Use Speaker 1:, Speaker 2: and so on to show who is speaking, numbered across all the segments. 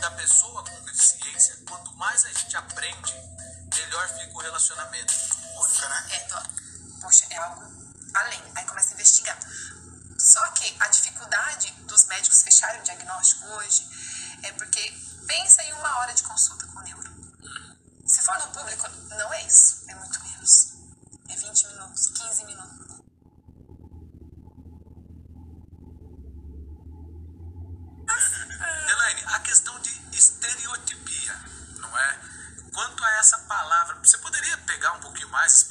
Speaker 1: da pessoa com deficiência, quanto mais a gente aprende, melhor fica o relacionamento.
Speaker 2: Única, né?
Speaker 3: É, tô, poxa, é algo além. Aí começa a investigar. Só que a dificuldade dos médicos fecharem o diagnóstico hoje é porque pensa em uma hora de consulta com o neuro. Se for no público, não é isso. É muito menos. É 20 minutos, 15 minutos.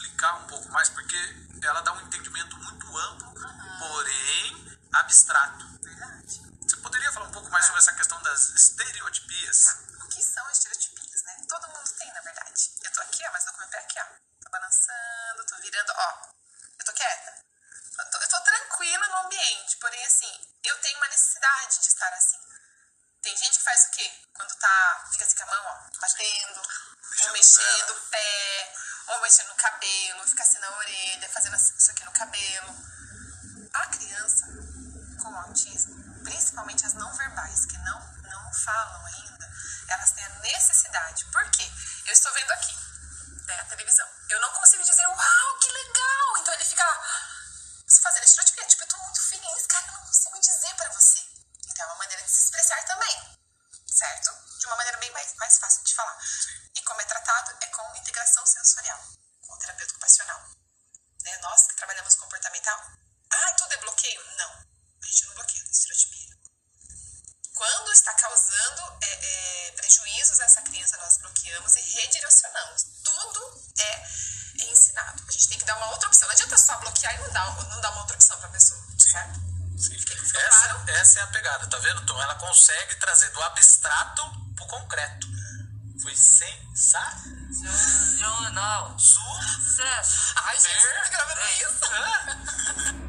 Speaker 1: Explicar um pouco mais, porque ela dá um entendimento muito amplo, porém abstrato.
Speaker 3: Verdade.
Speaker 1: Você poderia falar um pouco mais sobre essa questão das estereotipias?
Speaker 3: O que são estereotipias, né? Todo mundo tem, na verdade. Eu tô aqui, ó, mas tô com meu pé aqui, ó. Tô balançando, tô virando, ó. Eu tô quieta. Eu tô, eu tô tranquila no ambiente, porém, assim, eu tenho uma necessidade de estar assim. Tem gente que faz o quê? Quando tá, fica assim com a mão, ó, batendo, ou mexendo o pé, ou mexendo no cabelo, fica assim na orelha, fazendo isso aqui no cabelo. A criança com autismo, principalmente as não verbais, que não, não falam ainda, elas têm a necessidade. Por quê? Eu estou vendo aqui, né, a televisão. Eu não consigo dizer, uau, que legal! Então ele fica lá, fazendo estereotipia. Tipo, eu tô muito feliz, cara, eu não consigo dizer pra você. Então é uma maneira de se expressar também, certo? De uma maneira bem mais, mais fácil de falar. E integração sensorial, com o terapeuta ocupacional. Né? Nós que trabalhamos comportamental, ah, tudo é bloqueio? Não, a gente não bloqueia a estereotipia. Quando está causando é, é, prejuízos a essa criança, nós bloqueamos e redirecionamos. Tudo é, é ensinado. A gente tem que dar uma outra opção. Não adianta só bloquear e não dar, não dar uma outra opção para a pessoa, certo?
Speaker 1: Sim. Essa, essa é a pegada, tá vendo, Tom? Ela consegue trazer do abstrato pro concreto. Foi sensacional. Sucesso.
Speaker 3: Ai, gente, você tá gravando isso?